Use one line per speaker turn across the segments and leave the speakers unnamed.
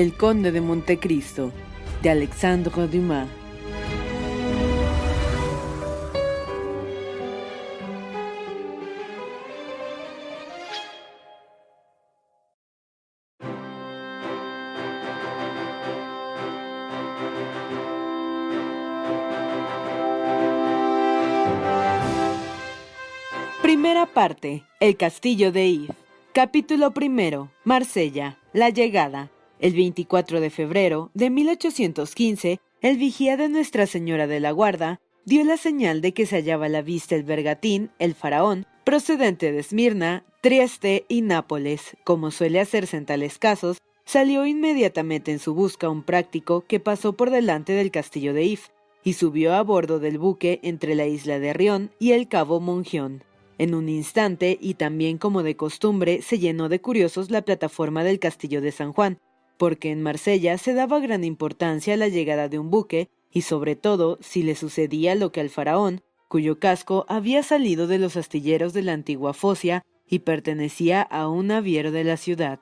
El Conde de Montecristo, de Alexandre Dumas. Primera parte. El Castillo de Yves. Capítulo primero. Marsella. La llegada. El 24 de febrero de 1815, el vigía de Nuestra Señora de la Guarda dio la señal de que se hallaba a la vista el bergatín, el faraón, procedente de Esmirna, Trieste y Nápoles. Como suele hacerse en tales casos, salió inmediatamente en su busca un práctico que pasó por delante del castillo de If y subió a bordo del buque entre la isla de Rión y el cabo Mongión. En un instante, y también como de costumbre, se llenó de curiosos la plataforma del castillo de San Juan, porque en Marsella se daba gran importancia a la llegada de un buque, y sobre todo si le sucedía lo que al faraón, cuyo casco había salido de los astilleros de la antigua Focia y pertenecía a un naviero de la ciudad.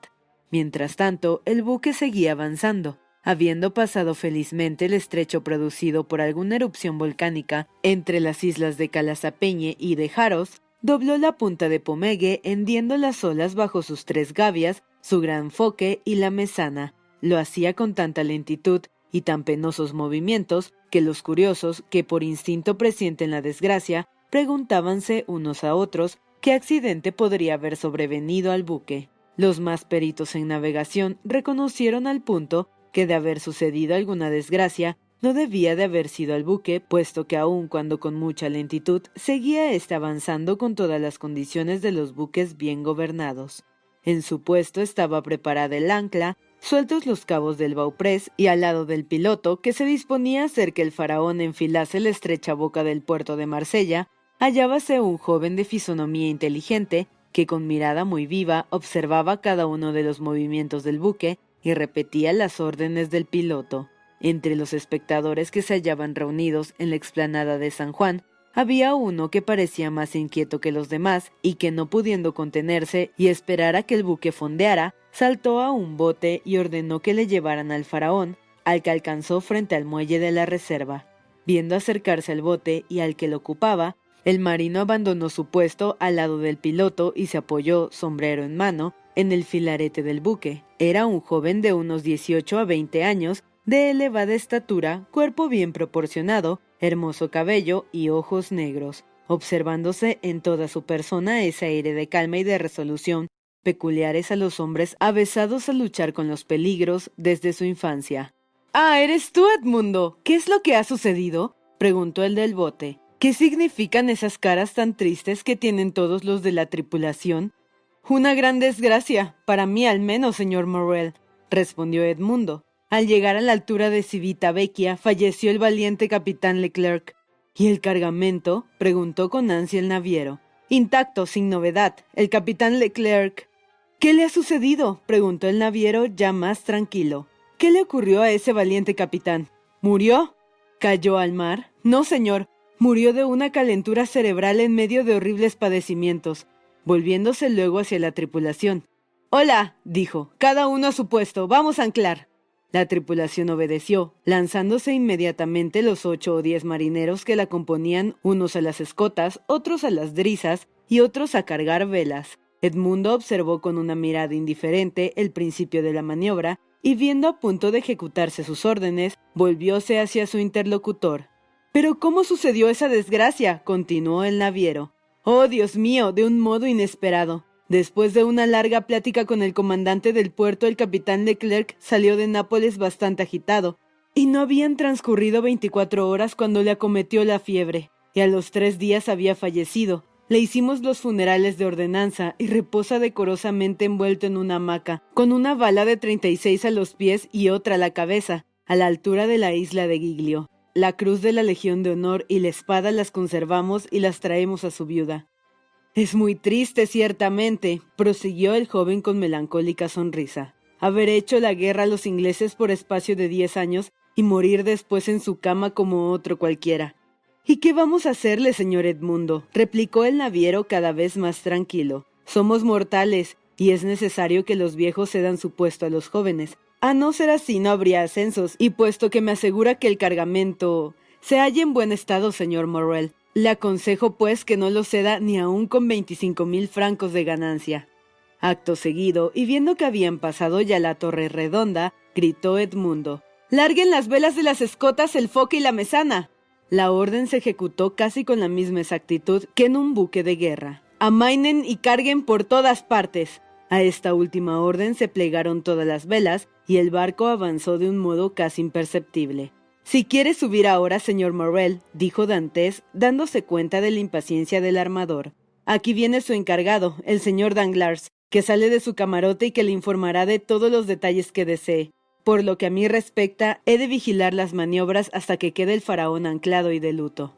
Mientras tanto, el buque seguía avanzando, habiendo pasado felizmente el estrecho producido por alguna erupción volcánica entre las islas de Calasapeñe y de Jaros, dobló la punta de Pomegue hendiendo las olas bajo sus tres gavias su gran foque y la mesana. Lo hacía con tanta lentitud y tan penosos movimientos que los curiosos, que por instinto presienten la desgracia, preguntábanse unos a otros qué accidente podría haber sobrevenido al buque. Los más peritos en navegación reconocieron al punto que de haber sucedido alguna desgracia, no debía de haber sido al buque, puesto que aun cuando con mucha lentitud seguía éste avanzando con todas las condiciones de los buques bien gobernados. En su puesto estaba preparada el ancla, sueltos los cabos del bauprés y al lado del piloto, que se disponía a hacer que el faraón enfilase la estrecha boca del puerto de Marsella, hallábase un joven de fisonomía inteligente, que con mirada muy viva observaba cada uno de los movimientos del buque y repetía las órdenes del piloto. Entre los espectadores que se hallaban reunidos en la explanada de San Juan había uno que parecía más inquieto que los demás y que no pudiendo contenerse y esperar a que el buque fondeara, saltó a un bote y ordenó que le llevaran al faraón, al que alcanzó frente al muelle de la reserva. Viendo acercarse el bote y al que lo ocupaba, el marino abandonó su puesto al lado del piloto y se apoyó, sombrero en mano, en el filarete del buque. Era un joven de unos 18 a 20 años, de elevada estatura, cuerpo bien proporcionado, hermoso cabello y ojos negros, observándose en toda su persona ese aire de calma y de resolución peculiares a los hombres avesados a luchar con los peligros desde su infancia. Ah, eres tú, Edmundo. ¿Qué es lo que ha sucedido? preguntó el del bote. ¿Qué significan esas caras tan tristes que tienen todos los de la tripulación? Una gran desgracia, para mí al menos, señor Morrel, respondió Edmundo. Al llegar a la altura de Civita Vecchia, falleció el valiente capitán Leclerc. ¿Y el cargamento? preguntó con ansia el naviero. Intacto, sin novedad. El capitán Leclerc. ¿Qué le ha sucedido? preguntó el naviero ya más tranquilo. ¿Qué le ocurrió a ese valiente capitán? ¿Murió? ¿Cayó al mar? No, señor. Murió de una calentura cerebral en medio de horribles padecimientos, volviéndose luego hacia la tripulación. Hola, dijo, cada uno a su puesto, vamos a anclar. La tripulación obedeció, lanzándose inmediatamente los ocho o diez marineros que la componían, unos a las escotas, otros a las drisas y otros a cargar velas. Edmundo observó con una mirada indiferente el principio de la maniobra y viendo a punto de ejecutarse sus órdenes, volvióse hacia su interlocutor. Pero ¿cómo sucedió esa desgracia? continuó el naviero. Oh, Dios mío, de un modo inesperado. Después de una larga plática con el comandante del puerto, el capitán Leclerc salió de Nápoles bastante agitado, y no habían transcurrido veinticuatro horas cuando le acometió la fiebre, y a los tres días había fallecido. Le hicimos los funerales de ordenanza y reposa decorosamente envuelto en una hamaca, con una bala de treinta y seis a los pies y otra a la cabeza, a la altura de la isla de Giglio. La cruz de la Legión de Honor y la espada las conservamos y las traemos a su viuda. Es muy triste, ciertamente, prosiguió el joven con melancólica sonrisa, haber hecho la guerra a los ingleses por espacio de diez años y morir después en su cama como otro cualquiera. ¿Y qué vamos a hacerle, señor Edmundo? replicó el naviero cada vez más tranquilo. Somos mortales, y es necesario que los viejos cedan su puesto a los jóvenes. A no ser así no habría ascensos, y puesto que me asegura que el cargamento se halla en buen estado, señor Morrel, le aconsejo pues que no lo ceda ni aun con veinticinco mil francos de ganancia. Acto seguido, y viendo que habían pasado ya la torre redonda, gritó Edmundo. Larguen las velas de las escotas, el foque y la mesana. La orden se ejecutó casi con la misma exactitud que en un buque de guerra. Amainen y carguen por todas partes. A esta última orden se plegaron todas las velas y el barco avanzó de un modo casi imperceptible. Si quiere subir ahora, señor Morrel, dijo Dantes, dándose cuenta de la impaciencia del armador. Aquí viene su encargado, el señor Danglars, que sale de su camarote y que le informará de todos los detalles que desee. Por lo que a mí respecta, he de vigilar las maniobras hasta que quede el faraón anclado y de luto.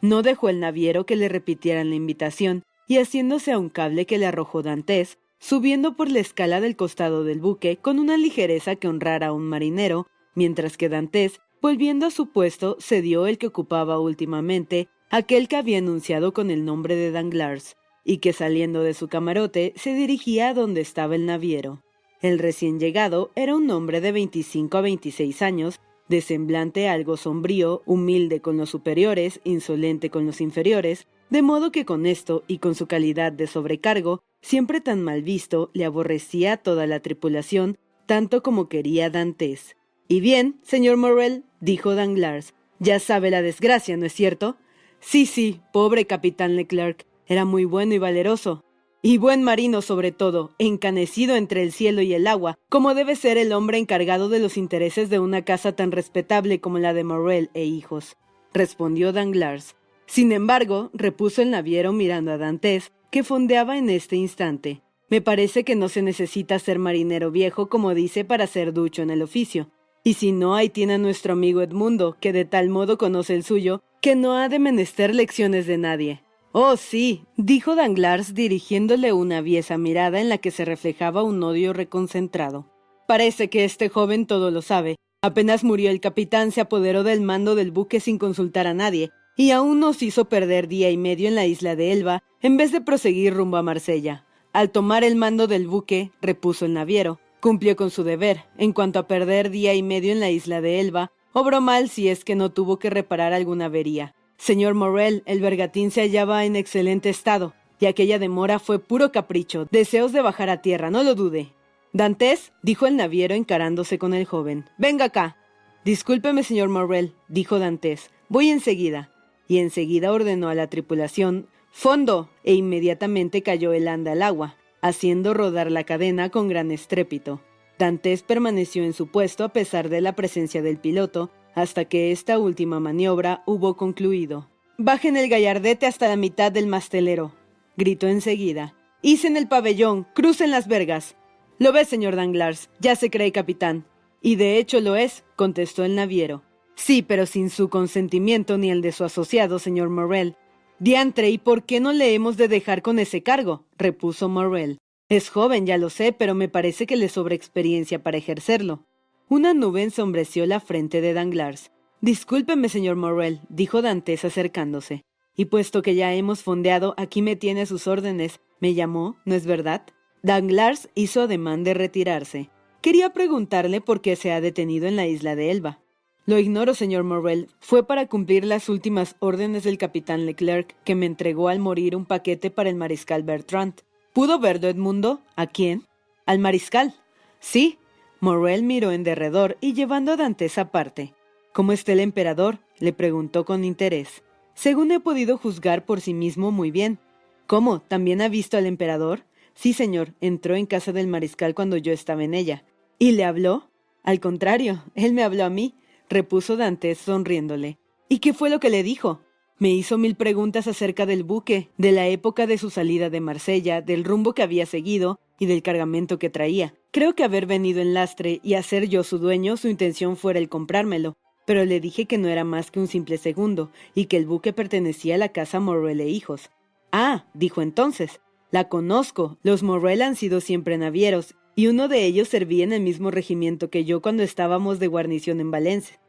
No dejó el naviero que le repitieran la invitación, y haciéndose a un cable que le arrojó Dantes, subiendo por la escala del costado del buque con una ligereza que honrara a un marinero, mientras que Dantes Volviendo a su puesto, cedió el que ocupaba últimamente, aquel que había anunciado con el nombre de Danglars, y que saliendo de su camarote se dirigía a donde estaba el naviero. El recién llegado era un hombre de 25 a 26 años, de semblante algo sombrío, humilde con los superiores, insolente con los inferiores, de modo que con esto y con su calidad de sobrecargo, siempre tan mal visto, le aborrecía toda la tripulación, tanto como quería Dantes. Y bien, señor Morrel, dijo Danglars, ya sabe la desgracia, ¿no es cierto? Sí, sí, pobre capitán Leclerc, era muy bueno y valeroso. Y buen marino sobre todo, encanecido entre el cielo y el agua, como debe ser el hombre encargado de los intereses de una casa tan respetable como la de Morrel e hijos, respondió Danglars. Sin embargo, repuso el naviero mirando a Dantes, que fondeaba en este instante. Me parece que no se necesita ser marinero viejo, como dice, para ser ducho en el oficio. Y si no, ahí tiene a nuestro amigo Edmundo, que de tal modo conoce el suyo, que no ha de menester lecciones de nadie. Oh, sí, dijo Danglars dirigiéndole una aviesa mirada en la que se reflejaba un odio reconcentrado. Parece que este joven todo lo sabe. Apenas murió el capitán, se apoderó del mando del buque sin consultar a nadie, y aún nos hizo perder día y medio en la isla de Elba, en vez de proseguir rumbo a Marsella. Al tomar el mando del buque, repuso el naviero, Cumplió con su deber. En cuanto a perder día y medio en la isla de Elba, obró mal si es que no tuvo que reparar alguna avería. Señor Morel, el bergatín se hallaba en excelente estado, y aquella demora fue puro capricho, deseos de bajar a tierra, no lo dude. Dantes, dijo el naviero encarándose con el joven. Venga acá. Discúlpeme, señor Morrel, dijo Dantes. Voy enseguida. Y enseguida ordenó a la tripulación fondo, e inmediatamente cayó el anda al agua haciendo rodar la cadena con gran estrépito. Dantes permaneció en su puesto a pesar de la presencia del piloto, hasta que esta última maniobra hubo concluido. Bajen el gallardete hasta la mitad del mastelero, gritó enseguida. Hicen el pabellón, crucen las vergas. Lo ve, señor Danglars, ya se cree capitán. Y de hecho lo es, contestó el naviero. Sí, pero sin su consentimiento ni el de su asociado, señor Morel, Diantre, ¿y por qué no le hemos de dejar con ese cargo? repuso Morrel. Es joven, ya lo sé, pero me parece que le sobra experiencia para ejercerlo. Una nube ensombreció la frente de Danglars. Discúlpeme, señor Morrel, dijo Dantes acercándose. Y puesto que ya hemos fondeado, aquí me tiene sus órdenes. Me llamó, ¿no es verdad? Danglars hizo ademán de retirarse. Quería preguntarle por qué se ha detenido en la isla de Elba. Lo ignoro, señor Morrel. Fue para cumplir las últimas órdenes del capitán Leclerc, que me entregó al morir un paquete para el mariscal Bertrand. ¿Pudo verlo Edmundo? ¿A quién? Al mariscal. Sí. Morrel miró en derredor y llevando a Dantes aparte. ¿Cómo está el emperador? le preguntó con interés. Según he podido juzgar por sí mismo muy bien. ¿Cómo? ¿También ha visto al emperador? Sí, señor, entró en casa del mariscal cuando yo estaba en ella. ¿Y le habló? Al contrario, él me habló a mí, repuso Dantes sonriéndole. ¿Y qué fue lo que le dijo? Me hizo mil preguntas acerca del buque, de la época de su salida de Marsella, del rumbo que había seguido y del cargamento que traía. Creo que haber venido en lastre y hacer yo su dueño, su intención fuera el comprármelo, pero le dije que no era más que un simple segundo y que el buque pertenecía a la casa Morrel e Hijos. Ah, dijo entonces, la conozco. Los Morrel han sido siempre navieros, y uno de ellos servía en el mismo regimiento que yo cuando estábamos de guarnición en Valencia.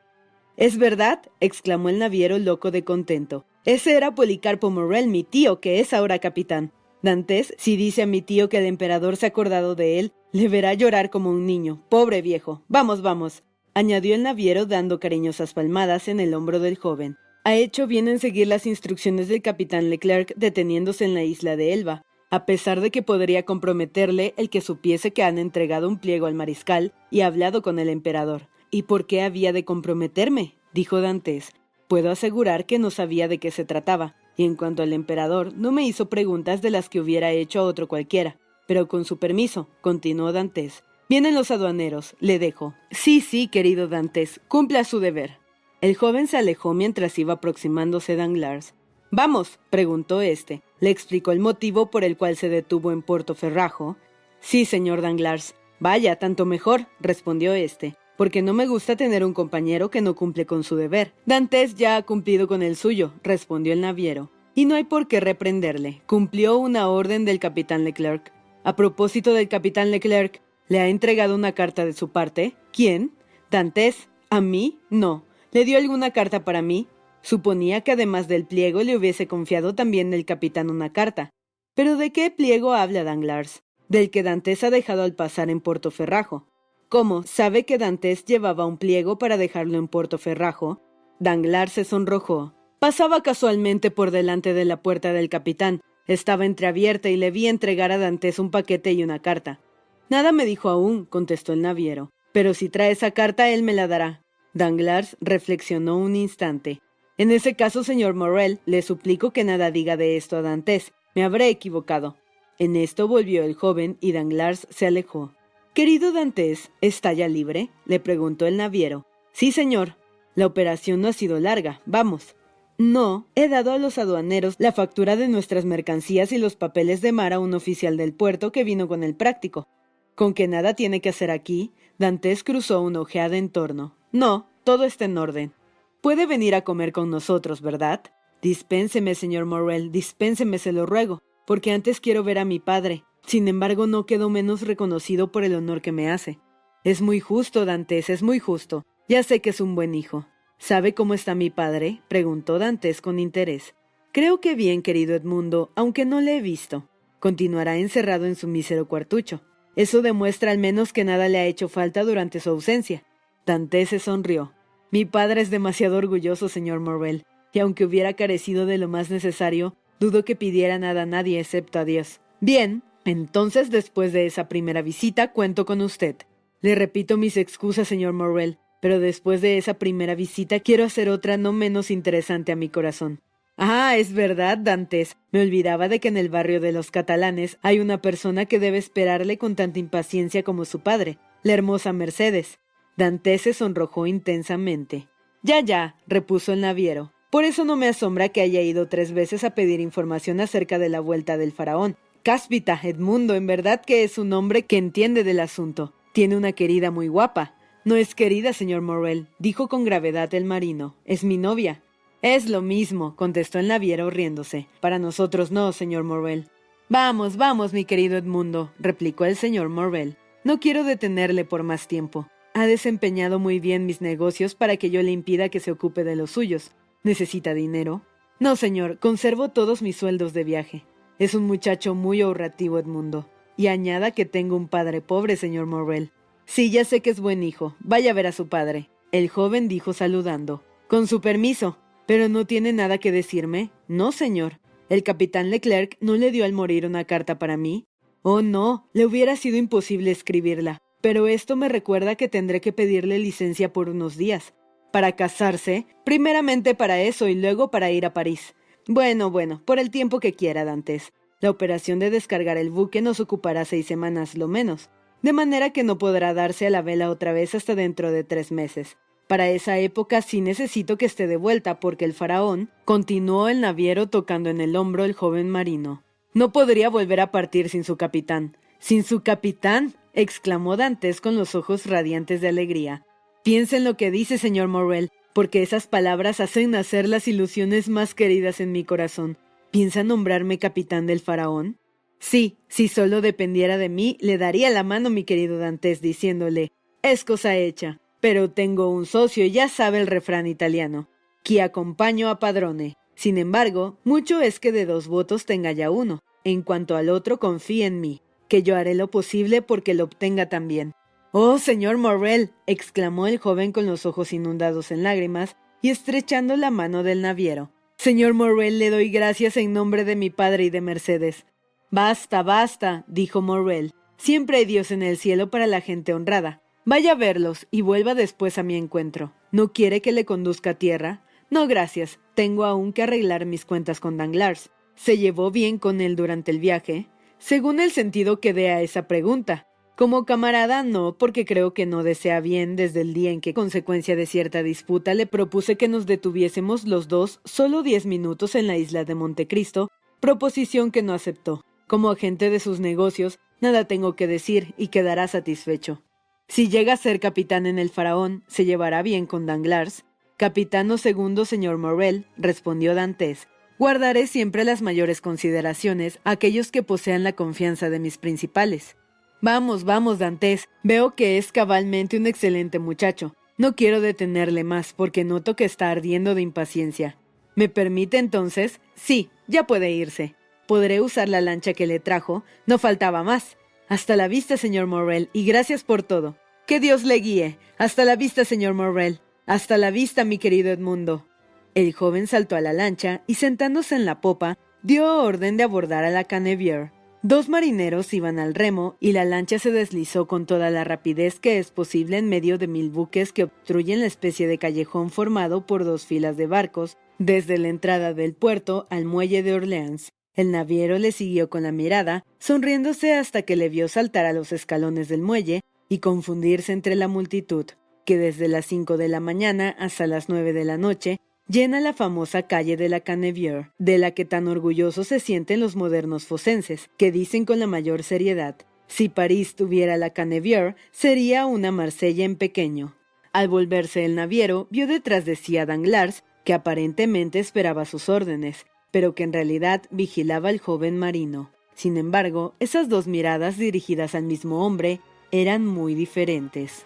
¿Es verdad? exclamó el naviero loco de contento. Ese era Policarpo Morrel, mi tío, que es ahora capitán. Dantes, si dice a mi tío que el emperador se ha acordado de él, le verá llorar como un niño. Pobre viejo. Vamos, vamos. añadió el naviero dando cariñosas palmadas en el hombro del joven. Ha hecho bien en seguir las instrucciones del capitán Leclerc deteniéndose en la isla de Elba a pesar de que podría comprometerle el que supiese que han entregado un pliego al mariscal y hablado con el emperador. ¿Y por qué había de comprometerme? dijo Dantes. Puedo asegurar que no sabía de qué se trataba, y en cuanto al emperador, no me hizo preguntas de las que hubiera hecho a otro cualquiera. Pero con su permiso, continuó Dantes. Vienen los aduaneros, le dejo. Sí, sí, querido Dantes, cumpla su deber. El joven se alejó mientras iba aproximándose Danglars. Vamos, preguntó éste. Le explicó el motivo por el cual se detuvo en Puerto Ferrajo. Sí, señor Danglars. Vaya, tanto mejor, respondió éste, porque no me gusta tener un compañero que no cumple con su deber. Dantes ya ha cumplido con el suyo, respondió el naviero. Y no hay por qué reprenderle. Cumplió una orden del capitán Leclerc. A propósito del capitán Leclerc, ¿le ha entregado una carta de su parte? ¿Quién? Dantes. ¿A mí? No. ¿Le dio alguna carta para mí? Suponía que además del pliego le hubiese confiado también el capitán una carta. Pero ¿de qué pliego habla Danglars? Del que Dantes ha dejado al pasar en Ferrajo. ¿Cómo? ¿Sabe que Dantes llevaba un pliego para dejarlo en Ferrajo? Danglars se sonrojó. Pasaba casualmente por delante de la puerta del capitán. Estaba entreabierta y le vi entregar a Dantes un paquete y una carta. Nada me dijo aún, contestó el naviero. Pero si trae esa carta, él me la dará. Danglars reflexionó un instante. En ese caso, señor Morrel, le suplico que nada diga de esto a Dantes. Me habré equivocado. En esto volvió el joven y Danglars se alejó. Querido Dantes, ¿está ya libre? le preguntó el naviero. Sí, señor. La operación no ha sido larga. Vamos. No, he dado a los aduaneros la factura de nuestras mercancías y los papeles de mar a un oficial del puerto que vino con el práctico. Con que nada tiene que hacer aquí, Dantes cruzó una ojeada en torno. No, todo está en orden. Puede venir a comer con nosotros, ¿verdad? Dispénseme, señor Morrel, dispénseme, se lo ruego, porque antes quiero ver a mi padre. Sin embargo, no quedo menos reconocido por el honor que me hace. Es muy justo, Dantes, es muy justo. Ya sé que es un buen hijo. ¿Sabe cómo está mi padre? preguntó Dantes con interés. Creo que bien, querido Edmundo, aunque no le he visto. Continuará encerrado en su mísero cuartucho. Eso demuestra al menos que nada le ha hecho falta durante su ausencia. Dantes se sonrió. Mi padre es demasiado orgulloso, señor Morrel, y aunque hubiera carecido de lo más necesario, dudo que pidiera nada a nadie excepto a Dios. Bien, entonces después de esa primera visita cuento con usted. Le repito mis excusas, señor Morrel, pero después de esa primera visita quiero hacer otra no menos interesante a mi corazón. Ah, es verdad, Dantes. Me olvidaba de que en el barrio de los catalanes hay una persona que debe esperarle con tanta impaciencia como su padre, la hermosa Mercedes. Dantes se sonrojó intensamente. Ya, ya, repuso el naviero. Por eso no me asombra que haya ido tres veces a pedir información acerca de la vuelta del faraón. Cáspita, Edmundo, en verdad que es un hombre que entiende del asunto. Tiene una querida muy guapa. No es querida, señor Morrel, dijo con gravedad el marino. Es mi novia. Es lo mismo, contestó el naviero riéndose. Para nosotros no, señor Morrel. Vamos, vamos, mi querido Edmundo, replicó el señor Morrel. No quiero detenerle por más tiempo. Ha desempeñado muy bien mis negocios para que yo le impida que se ocupe de los suyos. ¿Necesita dinero? No, señor, conservo todos mis sueldos de viaje. Es un muchacho muy ahorrativo, Edmundo. Y añada que tengo un padre pobre, señor Morrel. Sí, ya sé que es buen hijo. Vaya a ver a su padre. El joven dijo saludando. Con su permiso. Pero no tiene nada que decirme. No, señor. El capitán Leclerc no le dio al morir una carta para mí. Oh, no, le hubiera sido imposible escribirla. Pero esto me recuerda que tendré que pedirle licencia por unos días. Para casarse, primeramente para eso y luego para ir a París. Bueno, bueno, por el tiempo que quiera, Dantes. La operación de descargar el buque nos ocupará seis semanas, lo menos. De manera que no podrá darse a la vela otra vez hasta dentro de tres meses. Para esa época sí necesito que esté de vuelta porque el faraón continuó el naviero tocando en el hombro el joven marino. No podría volver a partir sin su capitán. ¿Sin su capitán? exclamó Dantes con los ojos radiantes de alegría. Piensa en lo que dice, señor Morrel, porque esas palabras hacen nacer las ilusiones más queridas en mi corazón. ¿Piensa nombrarme capitán del faraón? Sí, si solo dependiera de mí, le daría la mano mi querido Dantes diciéndole es cosa hecha. Pero tengo un socio y ya sabe el refrán italiano, que acompaño a padrone. Sin embargo, mucho es que de dos votos tenga ya uno. En cuanto al otro, confíe en mí, que yo haré lo posible porque lo obtenga también. Oh, señor Morrel, exclamó el joven con los ojos inundados en lágrimas y estrechando la mano del naviero. Señor Morrel, le doy gracias en nombre de mi padre y de Mercedes. Basta, basta, dijo Morrel. Siempre hay Dios en el cielo para la gente honrada. Vaya a verlos y vuelva después a mi encuentro. ¿No quiere que le conduzca a tierra? No, gracias. Tengo aún que arreglar mis cuentas con Danglars. ¿Se llevó bien con él durante el viaje? Según el sentido que dé a esa pregunta. Como camarada no, porque creo que no desea bien desde el día en que, consecuencia de cierta disputa, le propuse que nos detuviésemos los dos solo diez minutos en la isla de Montecristo, proposición que no aceptó. Como agente de sus negocios, nada tengo que decir y quedará satisfecho. Si llega a ser capitán en el Faraón, se llevará bien con Danglars. Capitano segundo, señor Morrel, respondió Dantes. Guardaré siempre las mayores consideraciones a aquellos que posean la confianza de mis principales. Vamos, vamos, Dantes. Veo que es cabalmente un excelente muchacho. No quiero detenerle más porque noto que está ardiendo de impaciencia. ¿Me permite entonces? Sí, ya puede irse. Podré usar la lancha que le trajo. No faltaba más. Hasta la vista, señor Morrel, y gracias por todo. Que Dios le guíe. Hasta la vista, señor Morrel. Hasta la vista, mi querido Edmundo. El joven saltó a la lancha y sentándose en la popa, dio orden de abordar a la Canevier. Dos marineros iban al remo y la lancha se deslizó con toda la rapidez que es posible en medio de mil buques que obstruyen la especie de callejón formado por dos filas de barcos, desde la entrada del puerto al muelle de Orleans. El naviero le siguió con la mirada, sonriéndose hasta que le vio saltar a los escalones del muelle y confundirse entre la multitud, que desde las cinco de la mañana hasta las nueve de la noche llena la famosa calle de la Canevier, de la que tan orgullosos se sienten los modernos fosenses, que dicen con la mayor seriedad, si París tuviera la Canevier, sería una Marsella en pequeño. Al volverse el naviero, vio detrás de sí a Danglars, que aparentemente esperaba sus órdenes, pero que en realidad vigilaba al joven marino. Sin embargo, esas dos miradas dirigidas al mismo hombre eran muy diferentes.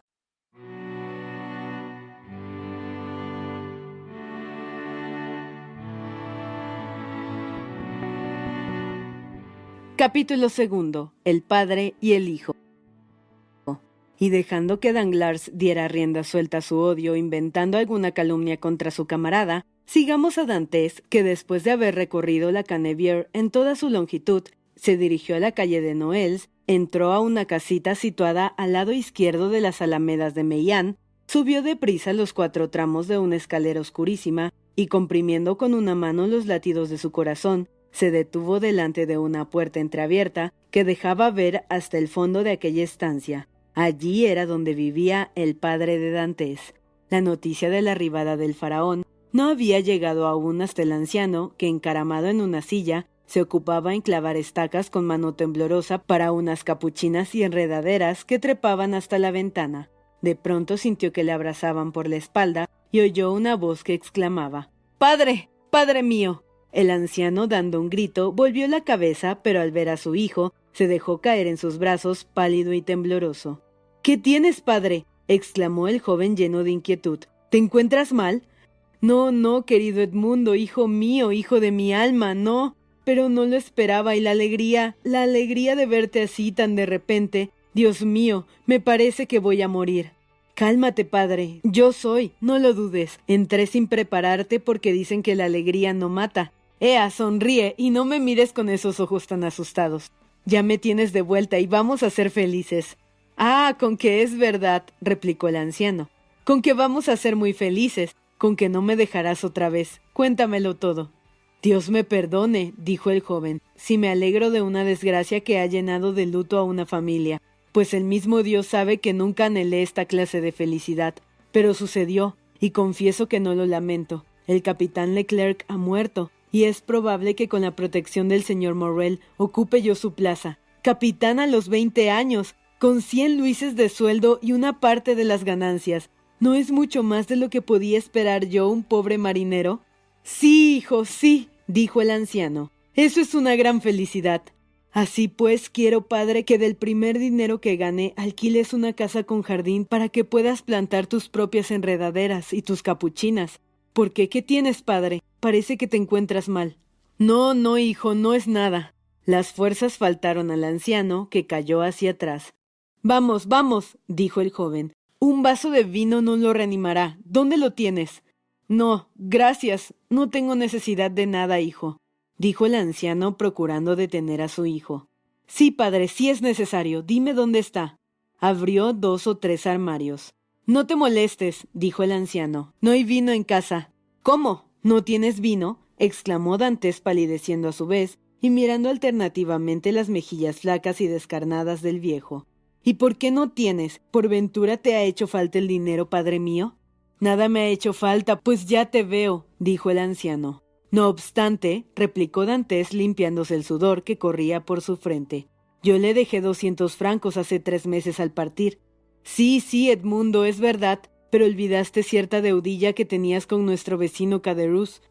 Capítulo segundo. El padre y el hijo. Y dejando que Danglars diera rienda suelta a su odio, inventando alguna calumnia contra su camarada, sigamos a Dantes, que después de haber recorrido la Canevier en toda su longitud, se dirigió a la calle de Noels, entró a una casita situada al lado izquierdo de las alamedas de Meillán, subió deprisa los cuatro tramos de una escalera oscurísima y comprimiendo con una mano los latidos de su corazón, se detuvo delante de una puerta entreabierta que dejaba ver hasta el fondo de aquella estancia. Allí era donde vivía el padre de Dantes. La noticia de la arribada del faraón no había llegado aún hasta el anciano, que encaramado en una silla, se ocupaba en clavar estacas con mano temblorosa para unas capuchinas y enredaderas que trepaban hasta la ventana. De pronto sintió que le abrazaban por la espalda y oyó una voz que exclamaba Padre. Padre mío. El anciano, dando un grito, volvió la cabeza, pero al ver a su hijo, se dejó caer en sus brazos, pálido y tembloroso. ¿Qué tienes, padre? exclamó el joven lleno de inquietud. ¿Te encuentras mal? No, no, querido Edmundo, hijo mío, hijo de mi alma, no. Pero no lo esperaba y la alegría, la alegría de verte así tan de repente. Dios mío, me parece que voy a morir. Cálmate, padre. Yo soy, no lo dudes. Entré sin prepararte porque dicen que la alegría no mata. Ea, sonríe y no me mires con esos ojos tan asustados. Ya me tienes de vuelta y vamos a ser felices. Ah, con que es verdad, replicó el anciano. Con que vamos a ser muy felices, con que no me dejarás otra vez. Cuéntamelo todo. Dios me perdone, dijo el joven, si me alegro de una desgracia que ha llenado de luto a una familia pues el mismo Dios sabe que nunca anhelé esta clase de felicidad. Pero sucedió, y confieso que no lo lamento. El capitán Leclerc ha muerto, y es probable que con la protección del señor Morrel ocupe yo su plaza. Capitán a los veinte años, con cien luises de sueldo y una parte de las ganancias. ¿No es mucho más de lo que podía esperar yo, un pobre marinero? Sí, hijo, sí, dijo el anciano. Eso es una gran felicidad. Así pues, quiero, padre, que del primer dinero que gane alquiles una casa con jardín para que puedas plantar tus propias enredaderas y tus capuchinas. ¿Por qué? ¿Qué tienes, padre? Parece que te encuentras mal. No, no, hijo, no es nada. Las fuerzas faltaron al anciano, que cayó hacia atrás. Vamos, vamos, dijo el joven. Un vaso de vino no lo reanimará. ¿Dónde lo tienes? No, gracias. No tengo necesidad de nada, hijo dijo el anciano procurando detener a su hijo. Sí, padre, sí es necesario. Dime dónde está. Abrió dos o tres armarios. No te molestes, dijo el anciano. No hay vino en casa. ¿Cómo? ¿No tienes vino? exclamó Dantes palideciendo a su vez y mirando alternativamente las mejillas flacas y descarnadas del viejo. ¿Y por qué no tienes? ¿Por ventura te ha hecho falta el dinero, padre mío? Nada me ha hecho falta, pues ya te veo, dijo el anciano. No obstante, replicó Dantes limpiándose el sudor que corría por su frente. Yo le dejé doscientos francos hace tres meses al partir. Sí, sí, Edmundo, es verdad, pero olvidaste cierta deudilla que tenías con nuestro vecino Caderus.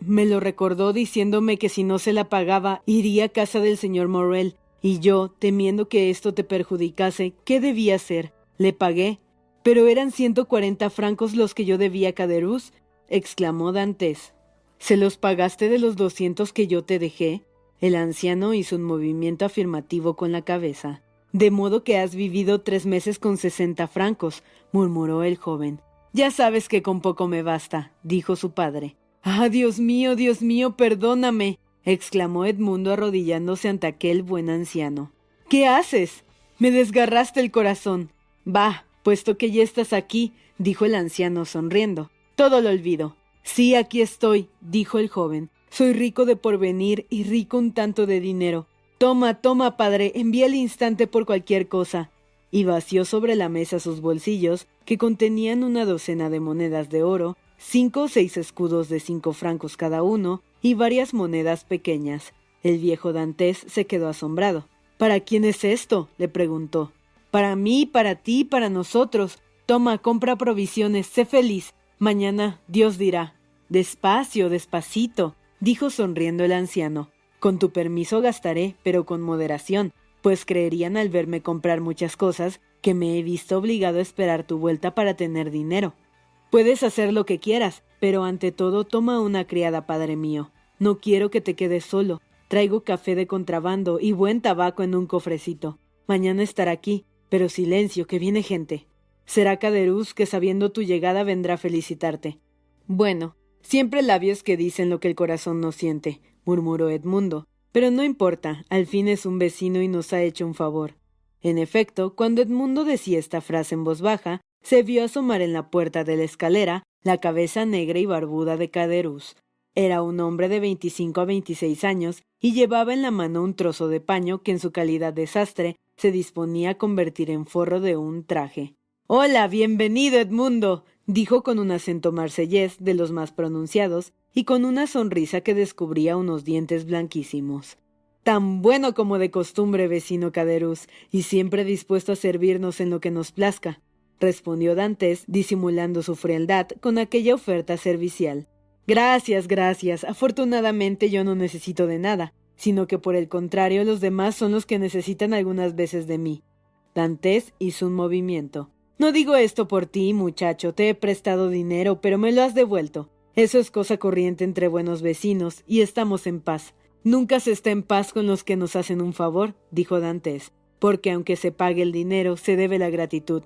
Me lo recordó diciéndome que si no se la pagaba iría a casa del señor Morel, y yo, temiendo que esto te perjudicase, ¿qué debía hacer? Le pagué. Pero eran ciento cuarenta francos los que yo debía a Caderus, exclamó Dantes. ¿Se los pagaste de los doscientos que yo te dejé? El anciano hizo un movimiento afirmativo con la cabeza. De modo que has vivido tres meses con sesenta francos, murmuró el joven. Ya sabes que con poco me basta, dijo su padre. Ah, Dios mío, Dios mío, perdóname, exclamó Edmundo arrodillándose ante aquel buen anciano. ¿Qué haces? Me desgarraste el corazón. Va, puesto que ya estás aquí, dijo el anciano sonriendo. Todo lo olvido. Sí, aquí estoy, dijo el joven. Soy rico de porvenir y rico un tanto de dinero. Toma, toma, padre, envía al instante por cualquier cosa. Y vació sobre la mesa sus bolsillos, que contenían una docena de monedas de oro, cinco o seis escudos de cinco francos cada uno, y varias monedas pequeñas. El viejo Dantes se quedó asombrado. ¿Para quién es esto? le preguntó. Para mí, para ti, para nosotros. Toma, compra provisiones, sé feliz. Mañana Dios dirá. Despacio, despacito, dijo sonriendo el anciano. Con tu permiso gastaré, pero con moderación, pues creerían al verme comprar muchas cosas que me he visto obligado a esperar tu vuelta para tener dinero. Puedes hacer lo que quieras, pero ante todo toma una criada, padre mío. No quiero que te quedes solo. Traigo café de contrabando y buen tabaco en un cofrecito. Mañana estará aquí, pero silencio, que viene gente. Será Caderuz que sabiendo tu llegada vendrá a felicitarte. Bueno, Siempre labios que dicen lo que el corazón no siente, murmuró Edmundo. Pero no importa, al fin es un vecino y nos ha hecho un favor. En efecto, cuando Edmundo decía esta frase en voz baja, se vio asomar en la puerta de la escalera la cabeza negra y barbuda de Caderus. Era un hombre de veinticinco a veintiséis años y llevaba en la mano un trozo de paño que en su calidad de sastre se disponía a convertir en forro de un traje. Hola, bienvenido, Edmundo dijo con un acento marsellés de los más pronunciados y con una sonrisa que descubría unos dientes blanquísimos. Tan bueno como de costumbre, vecino Caderuz, y siempre dispuesto a servirnos en lo que nos plazca. respondió Dantes, disimulando su frialdad con aquella oferta servicial. Gracias, gracias. Afortunadamente yo no necesito de nada, sino que por el contrario los demás son los que necesitan algunas veces de mí. Dantes hizo un movimiento. No digo esto por ti, muchacho, te he prestado dinero, pero me lo has devuelto. Eso es cosa corriente entre buenos vecinos, y estamos en paz. Nunca se está en paz con los que nos hacen un favor, dijo Dantes, porque aunque se pague el dinero, se debe la gratitud.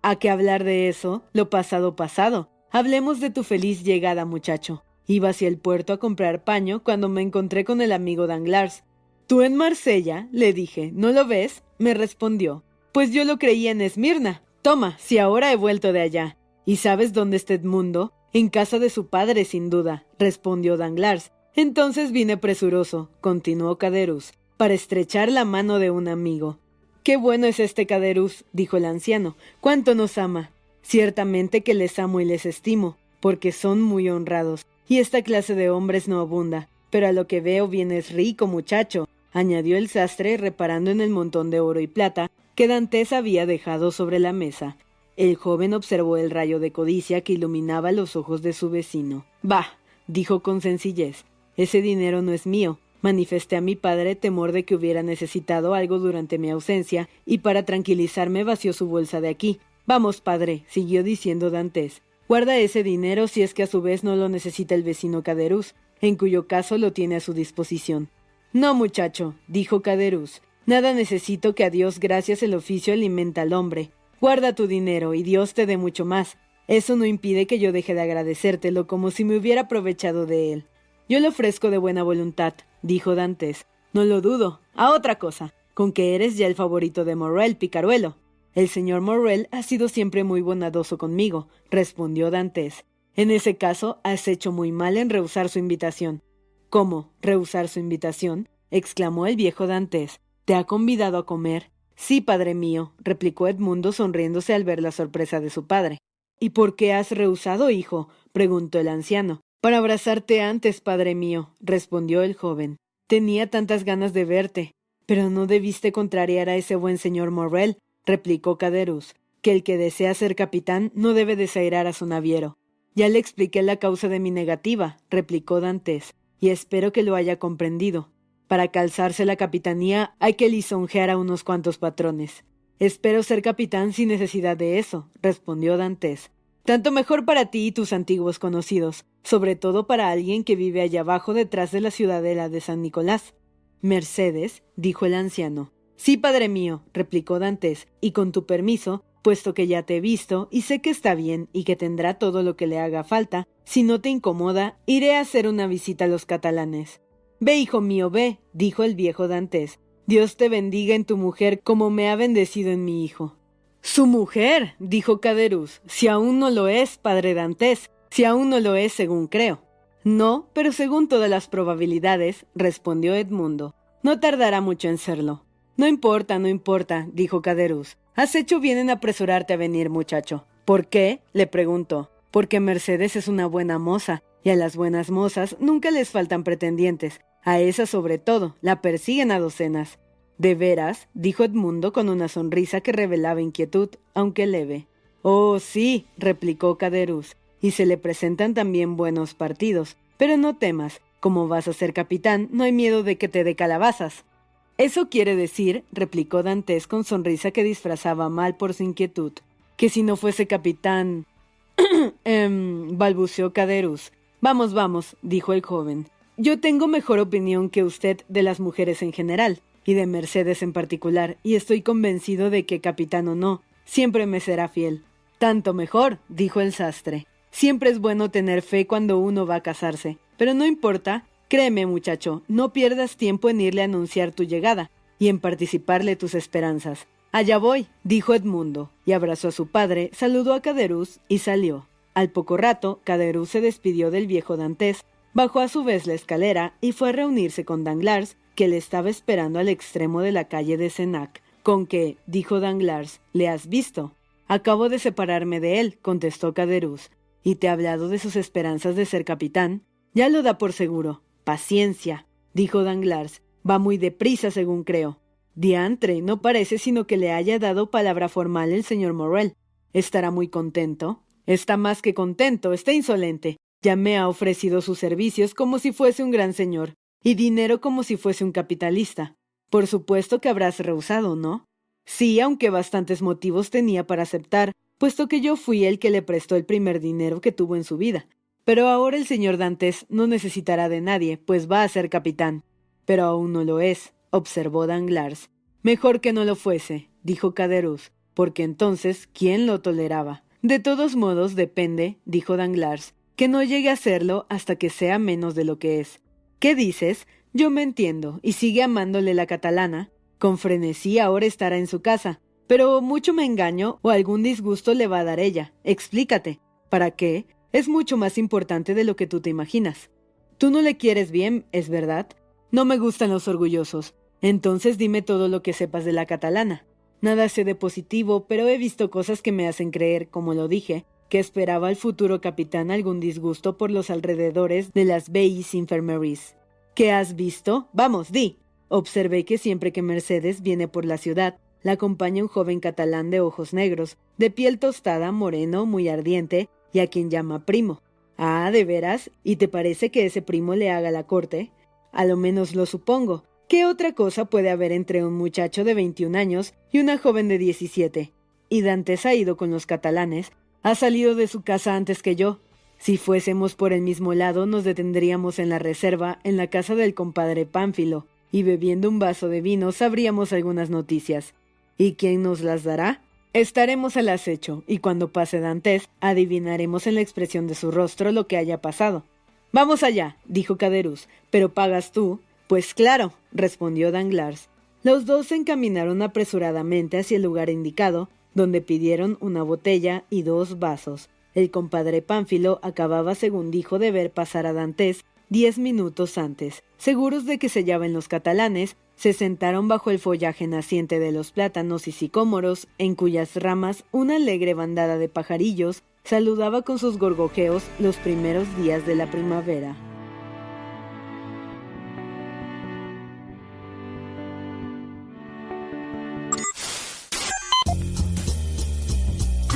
¿A qué hablar de eso? Lo pasado pasado. Hablemos de tu feliz llegada, muchacho. Iba hacia el puerto a comprar paño cuando me encontré con el amigo Danglars. ¿Tú en Marsella? le dije. ¿No lo ves? me respondió. Pues yo lo creía en Esmirna. Toma, si ahora he vuelto de allá. ¿Y sabes dónde está Edmundo? En casa de su padre, sin duda, respondió Danglars. Entonces vine presuroso, continuó Caderus, para estrechar la mano de un amigo. Qué bueno es este Caderus, dijo el anciano. Cuánto nos ama. Ciertamente que les amo y les estimo, porque son muy honrados, y esta clase de hombres no abunda. Pero a lo que veo vienes rico, muchacho, añadió el sastre reparando en el montón de oro y plata que Dantes había dejado sobre la mesa. El joven observó el rayo de codicia que iluminaba los ojos de su vecino. Bah, dijo con sencillez, ese dinero no es mío. Manifesté a mi padre temor de que hubiera necesitado algo durante mi ausencia, y para tranquilizarme vació su bolsa de aquí. Vamos, padre, siguió diciendo Dantes. Guarda ese dinero si es que a su vez no lo necesita el vecino Caderuz, en cuyo caso lo tiene a su disposición. No, muchacho, dijo Caderuz. Nada necesito que a Dios gracias el oficio alimenta al hombre. Guarda tu dinero y Dios te dé mucho más. Eso no impide que yo deje de agradecértelo como si me hubiera aprovechado de él. Yo le ofrezco de buena voluntad, dijo Dantes. No lo dudo. A otra cosa, con que eres ya el favorito de Morrel, picaruelo. El señor Morrel ha sido siempre muy bondadoso conmigo, respondió Dantes. En ese caso, has hecho muy mal en rehusar su invitación. ¿Cómo? ¿Rehusar su invitación? exclamó el viejo Dantes. ¿Te ha convidado a comer? Sí, padre mío, replicó Edmundo sonriéndose al ver la sorpresa de su padre. ¿Y por qué has rehusado, hijo? preguntó el anciano. Para abrazarte antes, padre mío, respondió el joven. Tenía tantas ganas de verte. Pero no debiste contrariar a ese buen señor Morrel, replicó Caderus, que el que desea ser capitán no debe desairar a su naviero. Ya le expliqué la causa de mi negativa, replicó Dantes, y espero que lo haya comprendido. Para calzarse la capitanía hay que lisonjear a unos cuantos patrones. Espero ser capitán sin necesidad de eso, respondió Dantes. Tanto mejor para ti y tus antiguos conocidos, sobre todo para alguien que vive allá abajo detrás de la ciudadela de San Nicolás. Mercedes, dijo el anciano. Sí, padre mío, replicó Dantes, y con tu permiso, puesto que ya te he visto y sé que está bien y que tendrá todo lo que le haga falta, si no te incomoda, iré a hacer una visita a los catalanes. Ve, hijo mío, ve, dijo el viejo Dantes. Dios te bendiga en tu mujer como me ha bendecido en mi hijo. Su mujer, dijo Caderus, si aún no lo es, padre Dantes, si aún no lo es según creo. No, pero según todas las probabilidades, respondió Edmundo. No tardará mucho en serlo. No importa, no importa, dijo Caderus. Has hecho bien en apresurarte a venir, muchacho. ¿Por qué? le preguntó. Porque Mercedes es una buena moza, y a las buenas mozas nunca les faltan pretendientes, a esa sobre todo, la persiguen a docenas. ¿De veras? dijo Edmundo con una sonrisa que revelaba inquietud, aunque leve. Oh, sí, replicó Caderus, y se le presentan también buenos partidos. Pero no temas, como vas a ser capitán, no hay miedo de que te dé calabazas. Eso quiere decir, replicó Dantes con sonrisa que disfrazaba mal por su inquietud, que si no fuese capitán. em, balbuceó Caderus. Vamos, vamos, dijo el joven. Yo tengo mejor opinión que usted de las mujeres en general, y de Mercedes en particular, y estoy convencido de que, capitán o no, siempre me será fiel. Tanto mejor, dijo el sastre. Siempre es bueno tener fe cuando uno va a casarse. Pero no importa, créeme, muchacho, no pierdas tiempo en irle a anunciar tu llegada, y en participarle tus esperanzas. Allá voy, dijo Edmundo, y abrazó a su padre, saludó a Caderuz y salió. Al poco rato, Caderuz se despidió del viejo Dantes, Bajó a su vez la escalera y fue a reunirse con Danglars, que le estaba esperando al extremo de la calle de Senac. Con que, dijo Danglars, ¿le has visto? Acabo de separarme de él, contestó Caderuz. ¿Y te ha hablado de sus esperanzas de ser capitán? Ya lo da por seguro. Paciencia, dijo Danglars. Va muy deprisa, según creo. Diantre, no parece sino que le haya dado palabra formal el señor Morrel. ¿Estará muy contento? Está más que contento, está insolente. Ya me ha ofrecido sus servicios como si fuese un gran señor, y dinero como si fuese un capitalista. Por supuesto que habrás rehusado, ¿no? Sí, aunque bastantes motivos tenía para aceptar, puesto que yo fui el que le prestó el primer dinero que tuvo en su vida. Pero ahora el señor Dantes no necesitará de nadie, pues va a ser capitán. Pero aún no lo es, observó Danglars. Mejor que no lo fuese, dijo Caderuz, porque entonces, ¿quién lo toleraba? De todos modos, depende, dijo Danglars, que no llegue a serlo hasta que sea menos de lo que es. ¿Qué dices? Yo me entiendo, y sigue amándole la catalana. Con frenesí ahora estará en su casa, pero mucho me engaño o algún disgusto le va a dar ella. Explícate. ¿Para qué? Es mucho más importante de lo que tú te imaginas. Tú no le quieres bien, ¿es verdad? No me gustan los orgullosos. Entonces dime todo lo que sepas de la catalana. Nada sé de positivo, pero he visto cosas que me hacen creer, como lo dije, que esperaba al futuro capitán algún disgusto por los alrededores de las Bayes Infirmaries. ¿Qué has visto? Vamos, di. Observé que siempre que Mercedes viene por la ciudad, la acompaña un joven catalán de ojos negros, de piel tostada, moreno, muy ardiente, y a quien llama primo. Ah, ¿de veras? ¿Y te parece que ese primo le haga la corte? A lo menos lo supongo. ¿Qué otra cosa puede haber entre un muchacho de 21 años y una joven de 17? Y Dantes ha ido con los catalanes, ha salido de su casa antes que yo. Si fuésemos por el mismo lado, nos detendríamos en la reserva, en la casa del compadre Pánfilo, y bebiendo un vaso de vino sabríamos algunas noticias. ¿Y quién nos las dará? Estaremos al acecho, y cuando pase Dantes, adivinaremos en la expresión de su rostro lo que haya pasado. Vamos allá, dijo Caderuz, pero pagas tú. Pues claro, respondió Danglars. Los dos se encaminaron apresuradamente hacia el lugar indicado, donde pidieron una botella y dos vasos. El compadre Pánfilo acababa, según dijo, de ver pasar a Dantes diez minutos antes. Seguros de que se hallaban los catalanes, se sentaron bajo el follaje naciente de los plátanos y sicómoros, en cuyas ramas una alegre bandada de pajarillos saludaba con sus gorgojeos los primeros días de la primavera.